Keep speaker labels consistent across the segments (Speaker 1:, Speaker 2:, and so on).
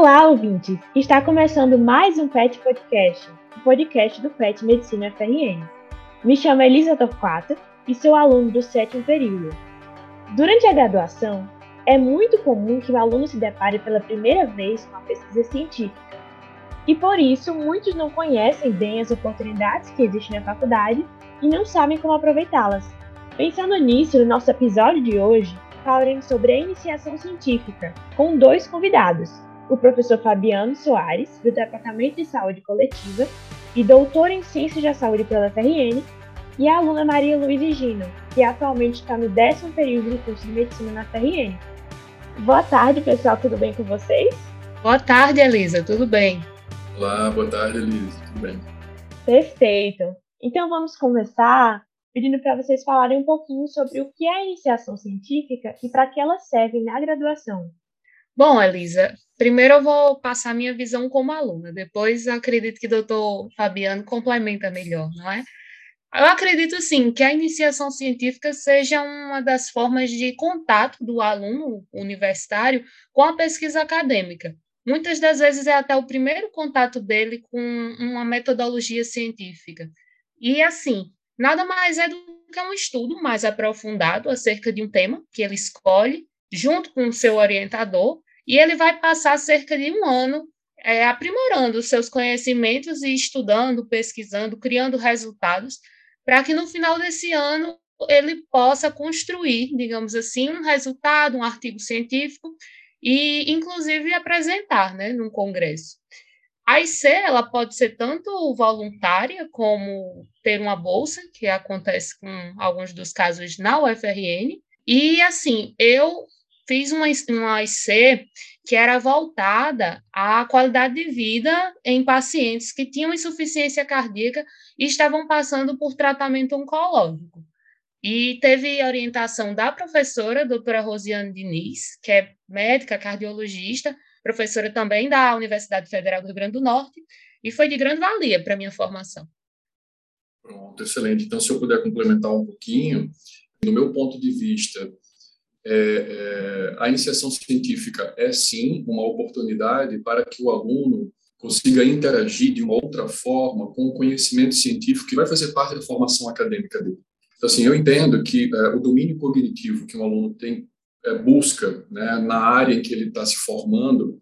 Speaker 1: Olá, ouvintes! Está começando mais um PET Podcast, o podcast do PET Medicina FRN. Me chamo Elisa Torquato e sou aluno do sétimo período. Durante a graduação, é muito comum que o aluno se depare pela primeira vez com a pesquisa científica. E por isso, muitos não conhecem bem as oportunidades que existem na faculdade e não sabem como aproveitá-las. Pensando nisso, no nosso episódio de hoje, falaremos sobre a iniciação científica, com dois convidados, o professor Fabiano Soares, do Departamento de Saúde Coletiva e doutor em Ciências da Saúde pela FRN, e a aluna Maria Luiz Gino, que atualmente está no décimo período do curso de Medicina na FRN. Boa tarde, pessoal, tudo bem com vocês?
Speaker 2: Boa tarde, Elisa, tudo bem?
Speaker 3: Olá, boa tarde, Elisa, tudo bem?
Speaker 1: Perfeito. Então vamos começar pedindo para vocês falarem um pouquinho sobre o que é a iniciação científica e para que ela serve na graduação.
Speaker 2: Bom, Elisa, primeiro eu vou passar minha visão como aluna, depois acredito que o doutor Fabiano complementa melhor, não é? Eu acredito, sim, que a iniciação científica seja uma das formas de contato do aluno universitário com a pesquisa acadêmica. Muitas das vezes é até o primeiro contato dele com uma metodologia científica. E, assim, nada mais é do que um estudo mais aprofundado acerca de um tema que ele escolhe, junto com o seu orientador, e ele vai passar cerca de um ano é, aprimorando os seus conhecimentos e estudando, pesquisando, criando resultados, para que no final desse ano ele possa construir, digamos assim, um resultado, um artigo científico e, inclusive, apresentar né, num congresso. A IC ela pode ser tanto voluntária como ter uma bolsa, que acontece com alguns dos casos na UFRN. E assim, eu fiz uma, uma IC que era voltada à qualidade de vida em pacientes que tinham insuficiência cardíaca e estavam passando por tratamento oncológico. E teve orientação da professora, doutora Rosiane Diniz, que é médica cardiologista, professora também da Universidade Federal do Rio Grande do Norte, e foi de grande valia para a minha formação.
Speaker 3: Pronto, excelente. Então, se eu puder complementar um pouquinho, do meu ponto de vista, é, é, a iniciação científica é sim uma oportunidade para que o aluno consiga interagir de uma outra forma com o conhecimento científico que vai fazer parte da formação acadêmica dele. Então, assim, eu entendo que é, o domínio cognitivo que um aluno tem é, busca né, na área em que ele está se formando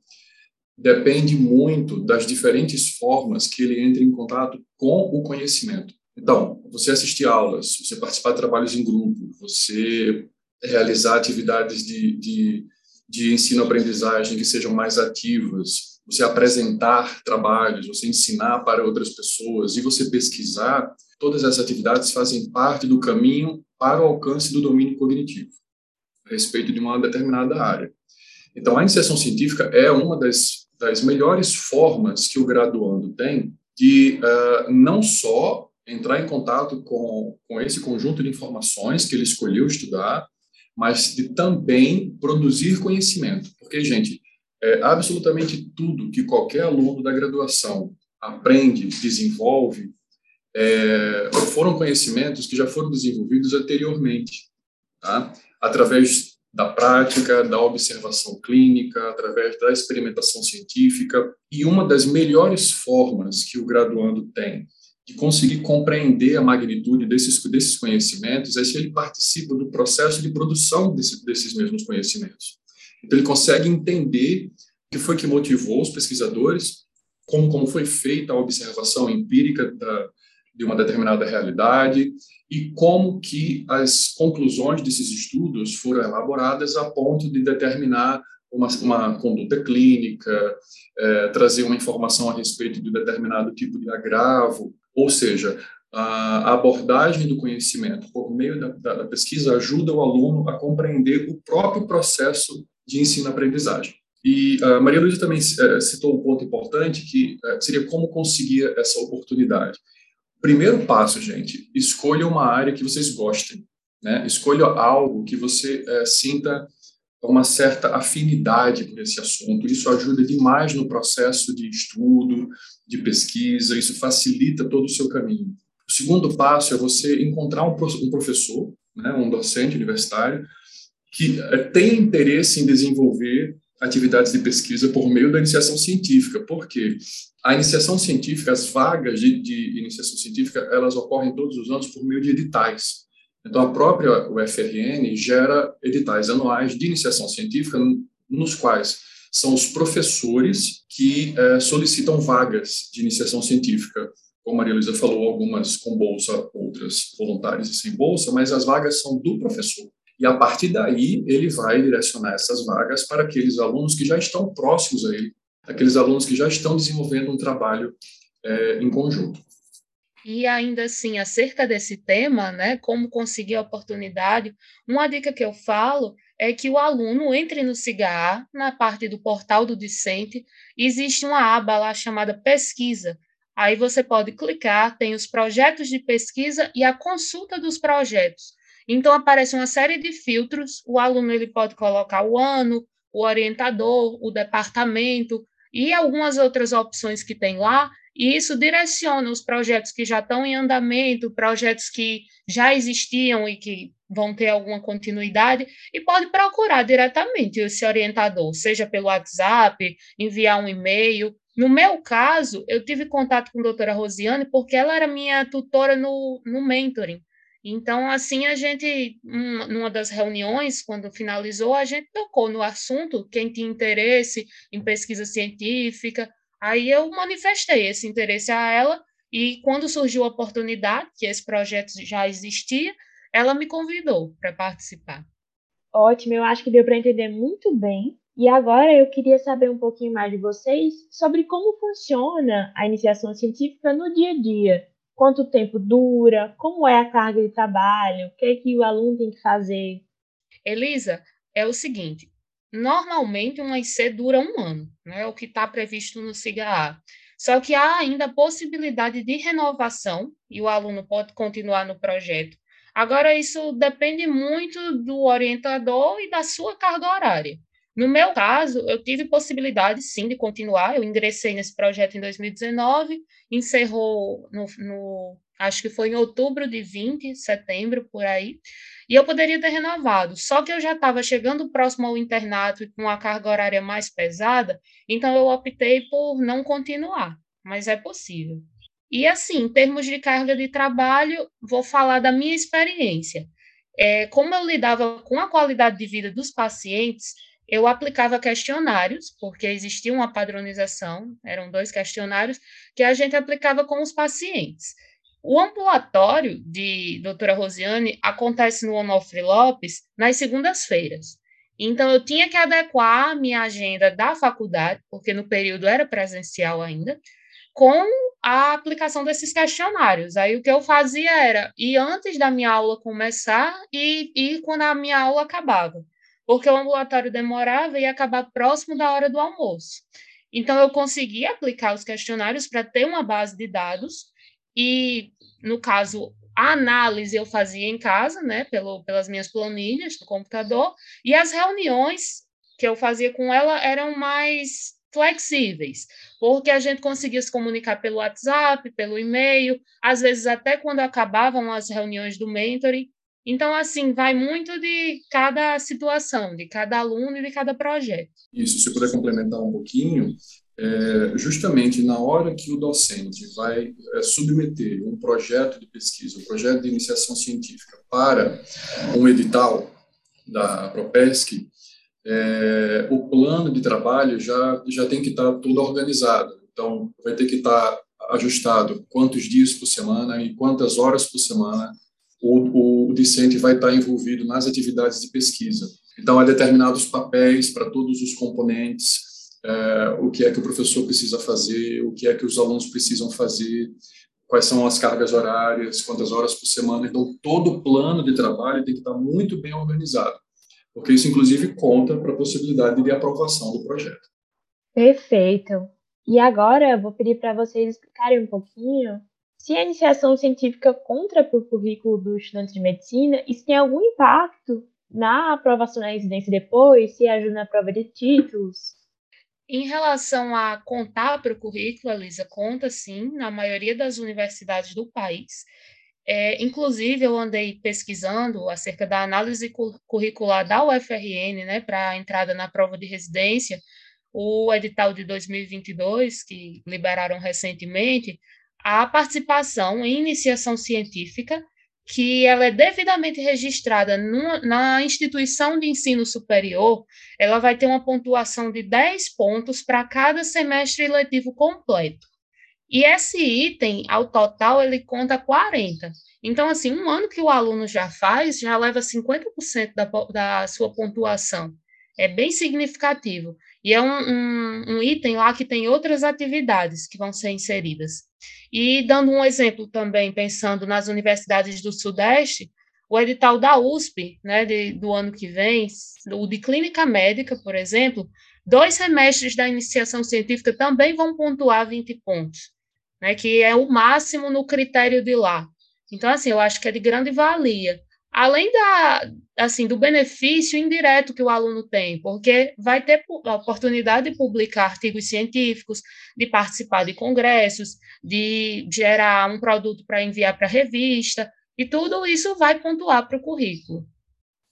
Speaker 3: depende muito das diferentes formas que ele entra em contato com o conhecimento. Então, você assistir aulas, você participar de trabalhos em grupo, você realizar atividades de, de, de ensino-aprendizagem que sejam mais ativas, você apresentar trabalhos, você ensinar para outras pessoas e você pesquisar, todas essas atividades fazem parte do caminho para o alcance do domínio cognitivo, a respeito de uma determinada área. Então, a iniciação científica é uma das, das melhores formas que o graduando tem de uh, não só entrar em contato com, com esse conjunto de informações que ele escolheu estudar, mas de também produzir conhecimento. Porque, gente, é, absolutamente tudo que qualquer aluno da graduação aprende, desenvolve, é, foram conhecimentos que já foram desenvolvidos anteriormente, tá? através da prática, da observação clínica, através da experimentação científica. E uma das melhores formas que o graduando tem de conseguir compreender a magnitude desses, desses conhecimentos é se ele participa do processo de produção desse, desses mesmos conhecimentos. Então, ele consegue entender o que foi que motivou os pesquisadores, como, como foi feita a observação empírica da, de uma determinada realidade e como que as conclusões desses estudos foram elaboradas a ponto de determinar uma, uma conduta clínica, é, trazer uma informação a respeito de determinado tipo de agravo, ou seja, a abordagem do conhecimento por meio da, da pesquisa ajuda o aluno a compreender o próprio processo de ensino-aprendizagem. E a Maria Luísa também é, citou um ponto importante que é, seria como conseguir essa oportunidade. Primeiro passo, gente, escolha uma área que vocês gostem. Né? Escolha algo que você é, sinta uma certa afinidade por esse assunto. Isso ajuda demais no processo de estudo, de pesquisa, isso facilita todo o seu caminho. O segundo passo é você encontrar um professor, né, um docente universitário, que eh, tem interesse em desenvolver atividades de pesquisa por meio da iniciação científica. Por quê? A iniciação científica, as vagas de, de iniciação científica, elas ocorrem todos os anos por meio de editais. Então, a própria UFRN gera editais anuais de iniciação científica, nos quais são os professores que é, solicitam vagas de iniciação científica. Como a Maria Luísa falou, algumas com bolsa, outras voluntárias e sem bolsa, mas as vagas são do professor. E a partir daí, ele vai direcionar essas vagas para aqueles alunos que já estão próximos a ele, aqueles alunos que já estão desenvolvendo um trabalho é, em conjunto.
Speaker 2: E ainda assim, acerca desse tema, né, como conseguir a oportunidade, uma dica que eu falo é que o aluno entre no CIGA, na parte do portal do discente, existe uma aba lá chamada pesquisa. Aí você pode clicar, tem os projetos de pesquisa e a consulta dos projetos. Então aparece uma série de filtros, o aluno ele pode colocar o ano, o orientador, o departamento e algumas outras opções que tem lá, e isso direciona os projetos que já estão em andamento, projetos que já existiam e que vão ter alguma continuidade, e pode procurar diretamente esse orientador, seja pelo WhatsApp, enviar um e-mail. No meu caso, eu tive contato com a doutora Rosiane porque ela era minha tutora no, no mentoring. Então, assim, a gente, numa das reuniões, quando finalizou, a gente tocou no assunto, quem tinha interesse em pesquisa científica, Aí eu manifestei esse interesse a ela e quando surgiu a oportunidade, que esse projeto já existia, ela me convidou para participar.
Speaker 1: Ótimo, eu acho que deu para entender muito bem. E agora eu queria saber um pouquinho mais de vocês sobre como funciona a iniciação científica no dia a dia. Quanto tempo dura, como é a carga de trabalho, o que, é que o aluno tem que fazer.
Speaker 2: Elisa, é o seguinte: Normalmente, um IC dura um ano, né, o que está previsto no SIGA-A. Só que há ainda a possibilidade de renovação e o aluno pode continuar no projeto. Agora, isso depende muito do orientador e da sua carga horária. No meu caso, eu tive possibilidade, sim, de continuar. Eu ingressei nesse projeto em 2019, encerrou no, no acho que foi em outubro de 20, setembro, por aí. E eu poderia ter renovado, só que eu já estava chegando próximo ao internato e com a carga horária mais pesada, então eu optei por não continuar, mas é possível. E assim, em termos de carga de trabalho, vou falar da minha experiência. É, como eu lidava com a qualidade de vida dos pacientes, eu aplicava questionários, porque existia uma padronização, eram dois questionários, que a gente aplicava com os pacientes. O ambulatório de doutora Rosiane acontece no Onofre Lopes nas segundas-feiras. Então, eu tinha que adequar a minha agenda da faculdade, porque no período era presencial ainda, com a aplicação desses questionários. Aí, o que eu fazia era ir antes da minha aula começar e ir quando a minha aula acabava, porque o ambulatório demorava e ia acabar próximo da hora do almoço. Então, eu conseguia aplicar os questionários para ter uma base de dados e, no caso, a análise eu fazia em casa, né, pelo, pelas minhas planilhas do computador, e as reuniões que eu fazia com ela eram mais flexíveis, porque a gente conseguia se comunicar pelo WhatsApp, pelo e-mail, às vezes até quando acabavam as reuniões do mentoring. Então, assim, vai muito de cada situação, de cada aluno e de cada projeto.
Speaker 3: Isso, se puder complementar um pouquinho, é, justamente na hora que o docente vai é, submeter um projeto de pesquisa, um projeto de iniciação científica para um edital da Propesc, é, o plano de trabalho já, já tem que estar tudo organizado. Então, vai ter que estar ajustado quantos dias por semana e quantas horas por semana o, o discente vai estar envolvido nas atividades de pesquisa. Então, há determinados papéis para todos os componentes, é, o que é que o professor precisa fazer, o que é que os alunos precisam fazer, quais são as cargas horárias, quantas horas por semana. Então, todo o plano de trabalho tem que estar muito bem organizado, porque isso, inclusive, conta para a possibilidade de aprovação do projeto.
Speaker 1: Perfeito. E agora vou pedir para vocês explicarem um pouquinho se a iniciação científica contra para o currículo do estudante de medicina, isso tem algum impacto na aprovação da residência depois, se ajuda na prova de títulos?
Speaker 2: Em relação a contar para o currículo, a Lisa conta sim, na maioria das universidades do país. É, inclusive, eu andei pesquisando acerca da análise curricular da UFRN, né, para a entrada na prova de residência, o edital de 2022, que liberaram recentemente, a participação em iniciação científica, que ela é devidamente registrada numa, na instituição de ensino superior, ela vai ter uma pontuação de 10 pontos para cada semestre letivo completo. E esse item, ao total, ele conta 40. Então, assim, um ano que o aluno já faz, já leva 50% da, da sua pontuação. É bem significativo. E é um, um, um, item lá que tem outras atividades que vão ser inseridas. E dando um exemplo também, pensando nas universidades do Sudeste, o edital da USP, né, de, do ano que vem, o de clínica médica, por exemplo, dois semestres da iniciação científica também vão pontuar 20 pontos, né, que é o máximo no critério de lá. Então, assim, eu acho que é de grande valia além da, assim, do benefício indireto que o aluno tem, porque vai ter a oportunidade de publicar artigos científicos, de participar de congressos, de gerar um produto para enviar para revista, e tudo isso vai pontuar para o currículo.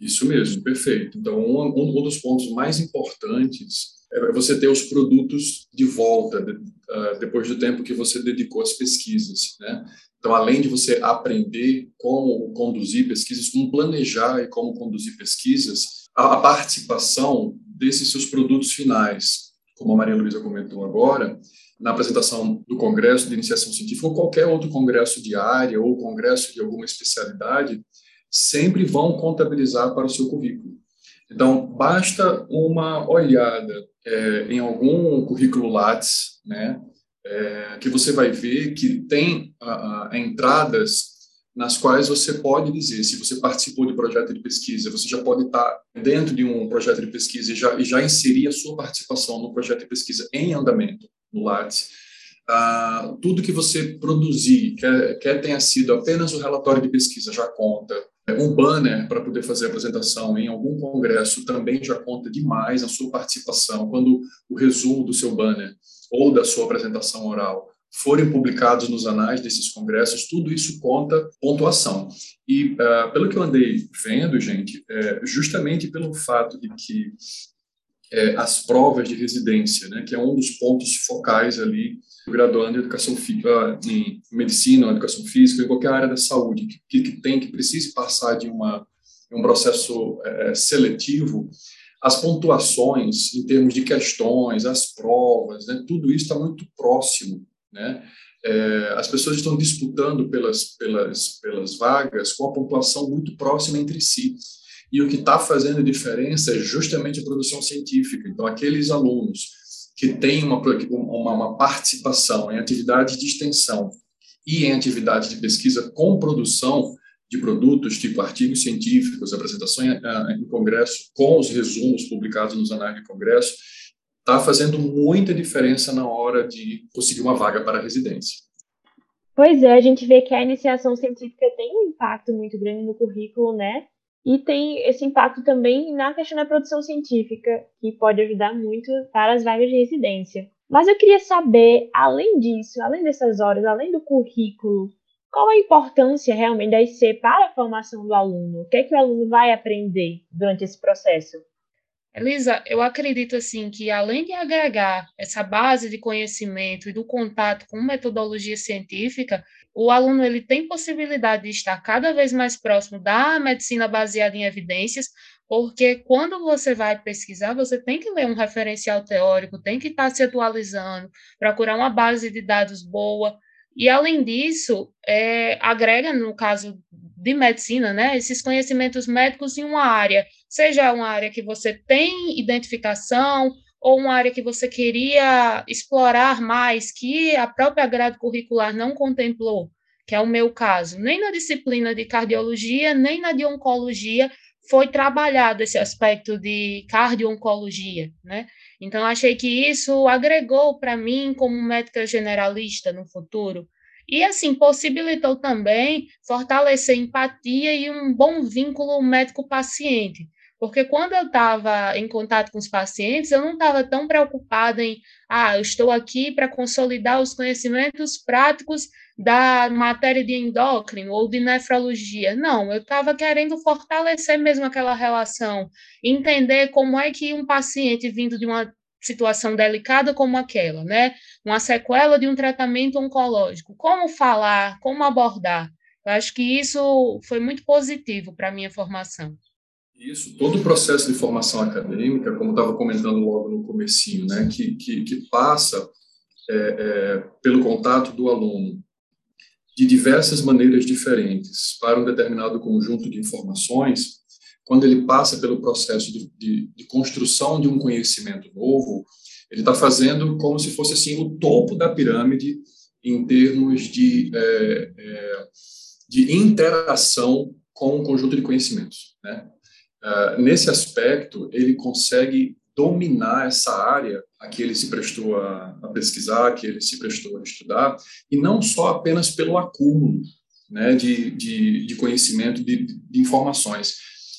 Speaker 3: Isso mesmo, perfeito. Então, um, um dos pontos mais importantes é você ter os produtos de volta uh, depois do tempo que você dedicou às pesquisas, né? Então, além de você aprender como conduzir pesquisas, como planejar e como conduzir pesquisas, a, participação desses seus produtos finais, como a Maria Luísa comentou agora, na apresentação do congresso de iniciação científica ou qualquer outro congresso de área ou congresso de alguma especialidade, sempre vão contabilizar para o seu currículo. Então, basta uma olhada é, em algum currículo Lattes, né, é, que você vai ver que tem a, a, entradas nas quais você pode dizer, se você participou de projeto de pesquisa, você já pode estar dentro de um projeto de pesquisa e já, e já inserir a sua participação no projeto de pesquisa em andamento, no Lattes. Ah, tudo que você produzir, quer, quer tenha sido apenas o relatório de pesquisa, já conta. Um banner para poder fazer a apresentação em algum congresso também já conta demais a sua participação, quando o resumo do seu banner ou da sua apresentação oral forem publicados nos anais desses congressos, tudo isso conta pontuação. E, uh, pelo que eu andei vendo, gente, é, justamente pelo fato de que é, as provas de residência, né, que é um dos pontos focais ali do graduando em educação física, em medicina, educação física, em qualquer área da saúde, que, que tem, que precise passar de uma, um processo é, seletivo, as pontuações em termos de questões, as provas, né, tudo isso está muito próximo, né? É, as pessoas estão disputando pelas, pelas, pelas vagas com a pontuação muito próxima entre si. E o que está fazendo diferença é justamente a produção científica. Então, aqueles alunos que têm uma, uma, uma participação em atividades de extensão e em atividades de pesquisa com produção, de produtos, tipo artigos científicos, apresentação em, eh, em congresso, com os resumos publicados nos anais de congresso, está fazendo muita diferença na hora de conseguir uma vaga para a residência.
Speaker 1: Pois é, a gente vê que a iniciação científica tem um impacto muito grande no currículo, né? E tem esse impacto também na questão da produção científica, que pode ajudar muito para as vagas de residência. Mas eu queria saber, além disso, além dessas horas, além do currículo, qual a importância realmente da IC para a formação do aluno? O que é que o aluno vai aprender durante esse processo?
Speaker 2: Elisa, eu acredito assim que além de agregar essa base de conhecimento e do contato com metodologia científica, o aluno ele tem possibilidade de estar cada vez mais próximo da medicina baseada em evidências, porque quando você vai pesquisar, você tem que ler um referencial teórico, tem que estar se atualizando, procurar uma base de dados boa, e, além disso, é, agrega, no caso de medicina, né, esses conhecimentos médicos em uma área, seja uma área que você tem identificação ou uma área que você queria explorar mais, que a própria grade curricular não contemplou, que é o meu caso. Nem na disciplina de cardiologia, nem na de oncologia foi trabalhado esse aspecto de cardio-oncologia, né? Então, achei que isso agregou para mim como médica generalista no futuro. E, assim, possibilitou também fortalecer empatia e um bom vínculo médico-paciente, Porque quando eu estava em contato com os pacientes, eu não estava tão preocupada em, ah, eu estou aqui para consolidar os conhecimentos práticos da matéria de endócrino ou de nefrologia. Não, eu estava querendo fortalecer mesmo aquela relação, entender como é que um paciente vindo de uma situação delicada como aquela, né? Uma sequela de um tratamento oncológico, como falar, como abordar. Eu acho que isso foi muito positivo para a minha formação.
Speaker 3: Isso, todo o processo de formação acadêmica, como estava comentando logo no comecinho, né, que, que, que passa é, é, pelo contato do aluno de diversas maneiras diferentes para um determinado conjunto de informações, quando ele passa pelo processo de, de, de construção de um conhecimento novo, ele está fazendo como se fosse assim o topo da pirâmide em termos de, é, é, de interação com um conjunto de conhecimentos, né? Uh, nesse aspecto, ele consegue dominar essa área a que ele se prestou a, a, pesquisar, a que ele se prestou a estudar, e não só apenas pelo acúmulo né, de, de, de conhecimento, de, de, informações,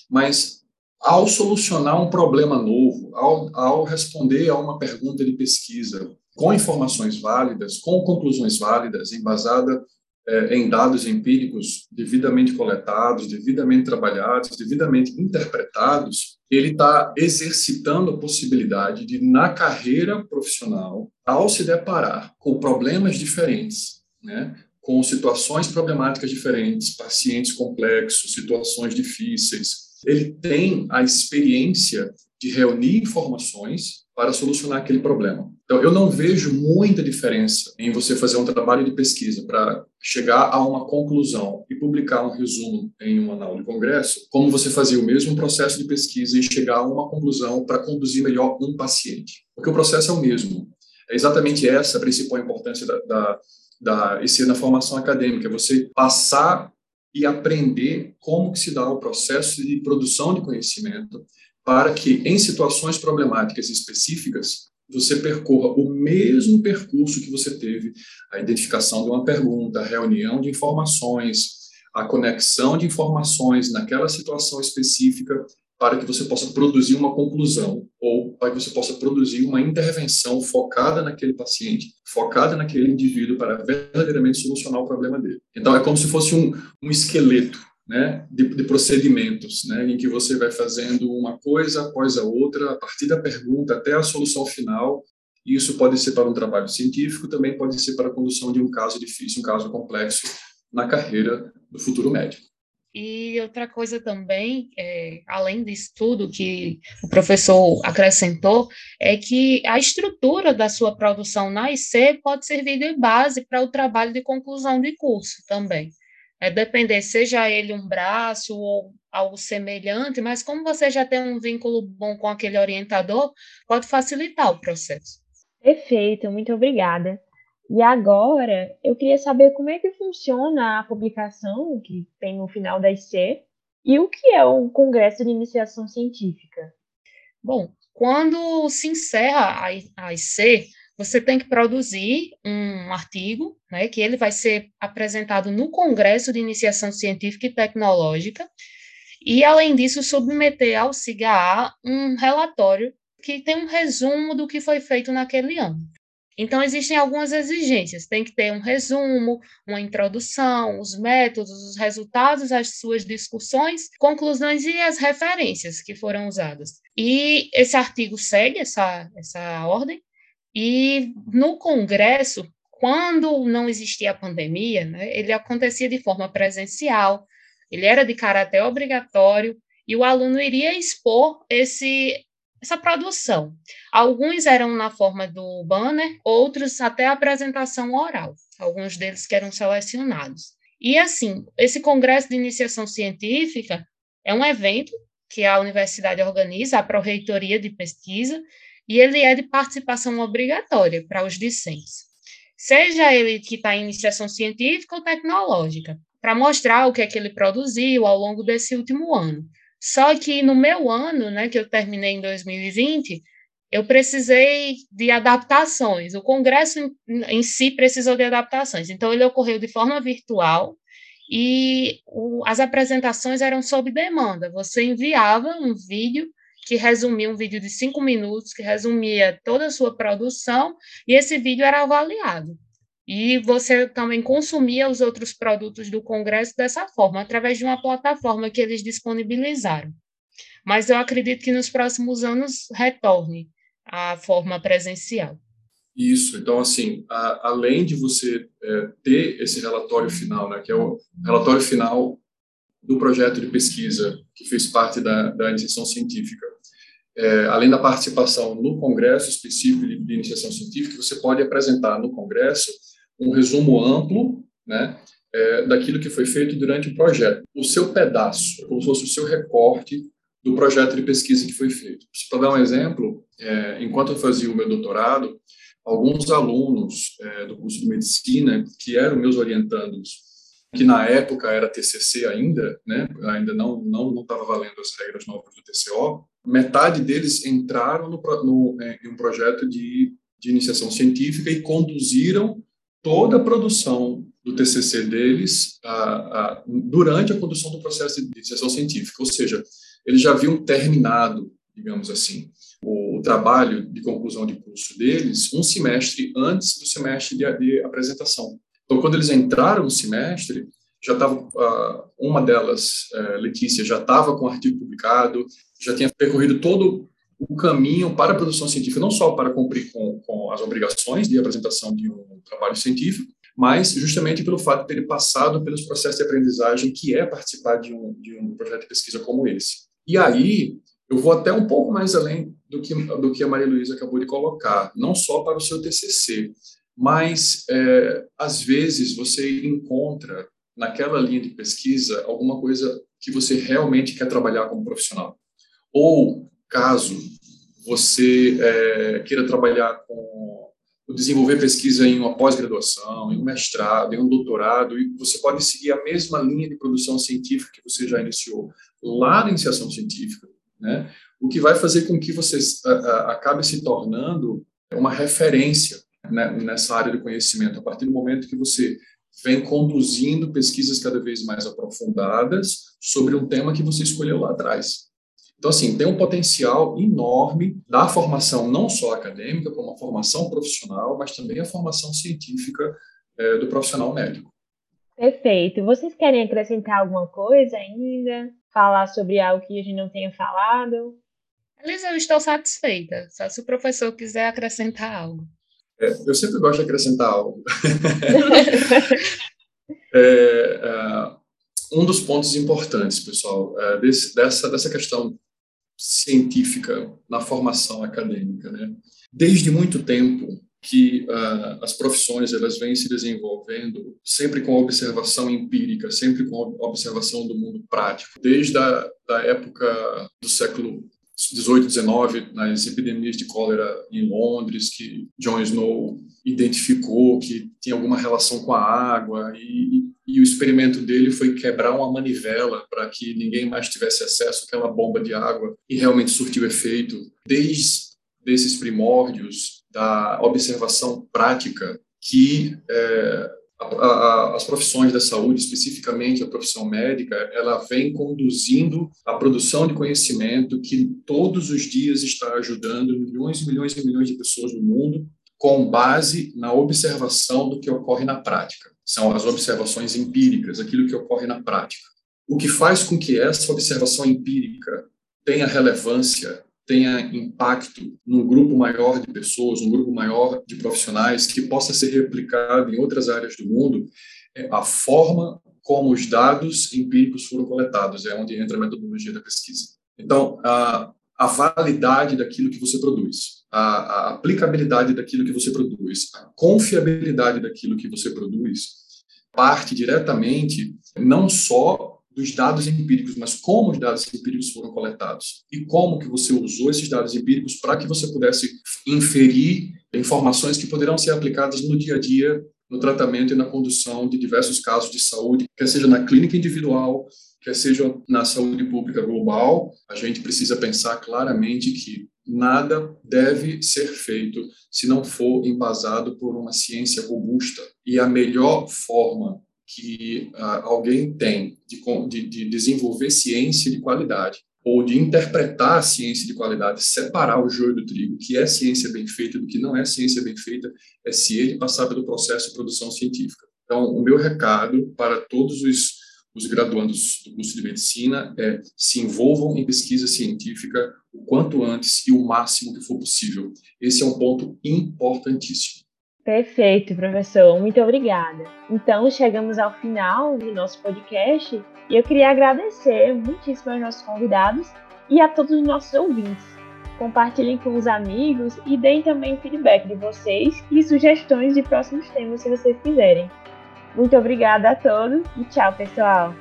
Speaker 3: mas ao solucionar um problema novo, ao, ao responder a uma pergunta de pesquisa com informações válidas, com conclusões válidas, embasada é, em dados empíricos devidamente coletados, devidamente trabalhados, devidamente interpretados, ele está exercitando a possibilidade de, na carreira profissional, ao se deparar com problemas diferentes, né, com situações problemáticas diferentes, pacientes complexos, situações difíceis, ele tem a experiência de reunir informações para solucionar aquele problema. Então, eu não vejo muita diferença em você fazer um trabalho de pesquisa para chegar a uma conclusão e publicar um resumo em uma aula de congresso, como você fazer o mesmo processo de pesquisa e chegar a uma conclusão para conduzir melhor um paciente. Porque o processo é o mesmo. É exatamente essa a principal importância da, da, da esse na formação acadêmica, você passar e aprender como que se dá o processo de produção de conhecimento para que, em situações problemáticas específicas, você percorra o mesmo percurso que você teve, a identificação de uma pergunta, a reunião de informações, a conexão de informações naquela situação específica, para que você possa produzir uma conclusão ou para que você possa produzir uma intervenção focada naquele paciente, focada naquele indivíduo para verdadeiramente solucionar o problema dele. Então é como se fosse um, um esqueleto né, de, de, procedimentos, né, em que você vai fazendo uma coisa após a outra, a partir da pergunta até a solução final. E isso pode ser para um trabalho científico, também pode ser para a condução de um caso difícil, um caso complexo na carreira do futuro médico.
Speaker 2: E outra coisa também, é, além disso tudo que o professor acrescentou, é que a estrutura da sua produção na IC pode servir de base para o trabalho de conclusão de curso também é depender, seja ele um braço ou algo semelhante, mas como você já tem um vínculo bom com aquele orientador, pode facilitar o processo.
Speaker 1: Perfeito, muito obrigada. E agora, eu queria saber como é que funciona a publicação que tem no final da IC e o que é o Congresso de Iniciação Científica.
Speaker 2: Bom, quando se encerra a IC, você tem que produzir um artigo, né, que ele vai ser apresentado no Congresso de Iniciação Científica e Tecnológica, e, além disso, submeter ao CIGA um relatório que tem um resumo do que foi feito naquele ano. Então, existem algumas exigências. Tem que ter um resumo, uma introdução, os métodos, os resultados, as suas discussões, conclusões e as referências que foram usadas. E esse artigo segue essa, essa ordem. E no Congresso, quando não existia a pandemia, né, ele acontecia de forma presencial, ele era de caráter obrigatório, e o aluno iria expor esse, essa produção. Alguns eram na forma do banner, outros até a apresentação oral, alguns deles que eram selecionados. E assim, esse congresso de iniciação científica é um evento que a universidade organiza, a Pró-Reitoria de Pesquisa, e ele é de participação obrigatória para os discentes, seja ele que está em iniciação científica ou tecnológica, para mostrar o que é que ele produziu ao longo desse último ano. Só que no meu ano, né, que eu terminei em 2020, eu precisei de adaptações. O congresso em, em si precisou de adaptações. Então, ele ocorreu de forma virtual e o, as apresentações eram sob demanda. Você enviava um vídeo que resumia um vídeo de cinco minutos, que resumia toda a sua produção, e esse vídeo era avaliado. E você também consumia os outros produtos do Congresso dessa forma, através de uma plataforma que eles disponibilizaram. Mas eu acredito que nos próximos anos retorne à forma presencial.
Speaker 3: Isso, então, assim, a, além de você é, ter esse relatório final, né, que é o relatório final do projeto de pesquisa que fez parte da, da iniciação científica, é, além da participação no congresso específico de, iniciação científica, você pode apresentar no congresso um resumo amplo, né, é, daquilo que foi feito durante o projeto. O seu pedaço, como se fosse o seu recorte do projeto de pesquisa que foi feito. Para dar um exemplo, é, enquanto eu fazia o meu doutorado, alguns alunos é, do curso de medicina, que eram meus orientandos, que na época era TCC ainda, né, ainda não não não estava valendo as regras novas do TCO, metade deles entraram no, no, é, em um projeto de, de iniciação científica e conduziram toda a produção do TCC deles a, a, durante a condução do processo de iniciação científica, ou seja, eles já haviam terminado, digamos assim, o, o trabalho de conclusão de curso deles um semestre antes do semestre de, de apresentação. Então, quando eles entraram no semestre, já estava uh, uma delas, uh, Letícia, já estava com o artigo publicado, já tinha percorrido todo o caminho para a produção científica, não só para cumprir com, com as obrigações de apresentação de um trabalho científico, mas justamente pelo fato de ter passado pelos processos de aprendizagem que é participar de um, de um projeto de pesquisa como esse. E aí, eu vou até um pouco mais além do que, do que a Maria Luísa acabou de colocar, não só para o seu TCC, mas é, às vezes você encontra naquela linha de pesquisa alguma coisa que você realmente quer trabalhar como profissional. Ou caso você é, queira trabalhar com desenvolver pesquisa em uma pós-graduação, em um mestrado, em um doutorado, e você pode seguir a mesma linha de produção científica que você já iniciou lá na iniciação científica, né? O que vai fazer com que você acabe se tornando uma referência nessa área do conhecimento, a partir do momento que você vem conduzindo pesquisas cada vez mais aprofundadas sobre um tema que você escolheu lá atrás. Então, assim, tem um potencial enorme da formação, não só acadêmica, como a formação profissional, mas também a formação científica é, do profissional médico.
Speaker 1: Perfeito. Vocês querem acrescentar alguma coisa ainda? Falar sobre algo que a gente não tenha falado?
Speaker 2: Elisa, eu estou satisfeita. Só se o professor quiser acrescentar algo.
Speaker 3: É, eu sempre gosto de acrescentar algo. é, é, um dos pontos importantes, pessoal, é, desse, dessa, dessa questão científica na formação acadêmica, né? Desde muito tempo que uh, as profissões elas vêm se desenvolvendo sempre com observação empírica, sempre com observação do mundo prático. Desde a da época do século 18, 19, nas epidemias de cólera em Londres, que John Snow identificou que tinha alguma relação com a água, e, e o experimento dele foi quebrar uma manivela para que ninguém mais tivesse acesso àquela bomba de água, e realmente surtiu efeito. Desde esses primórdios da observação prática que é, a, a, as profissões da saúde, especificamente a profissão médica, ela vem conduzindo a produção de conhecimento que todos os dias está ajudando milhões e milhões e milhões de pessoas no mundo com base na observação do que ocorre na prática. São as observações empíricas, aquilo que ocorre na prática. O que faz com que essa observação empírica tenha relevância tenha impacto num grupo maior de pessoas, um grupo maior de profissionais, que possa ser replicado em outras áreas do mundo, é a forma como os dados empíricos foram coletados, é onde entra a metodologia da pesquisa. Então, a, a validade daquilo que você produz, a, a aplicabilidade daquilo que você produz, a confiabilidade daquilo que você produz, parte diretamente não só dos dados empíricos, mas como os dados empíricos foram coletados e como que você usou esses dados empíricos para que você pudesse inferir informações que poderão ser aplicadas no dia a dia, no tratamento e na condução de diversos casos de saúde, quer seja na clínica individual, quer seja na saúde pública global, a gente precisa pensar claramente que nada deve ser feito se não for embasado por uma ciência robusta. E a melhor forma que ah, alguém tem de, de, de desenvolver ciência de qualidade ou de interpretar a ciência de qualidade, separar o joio do trigo, que é ciência bem feita do que não é ciência bem feita, é se ele passar pelo processo de produção científica. Então, o meu recado para todos os, os graduandos do curso de medicina é se envolvam em pesquisa científica o quanto antes e o máximo que for possível. Esse é um ponto importantíssimo.
Speaker 1: Perfeito, professor. Muito obrigada. Então, chegamos ao final do nosso podcast e eu queria agradecer muitíssimo aos nossos convidados e a todos os nossos ouvintes. Compartilhem com os amigos e deem também feedback de vocês e sugestões de próximos temas se vocês quiserem. Muito obrigada a todos e tchau, pessoal!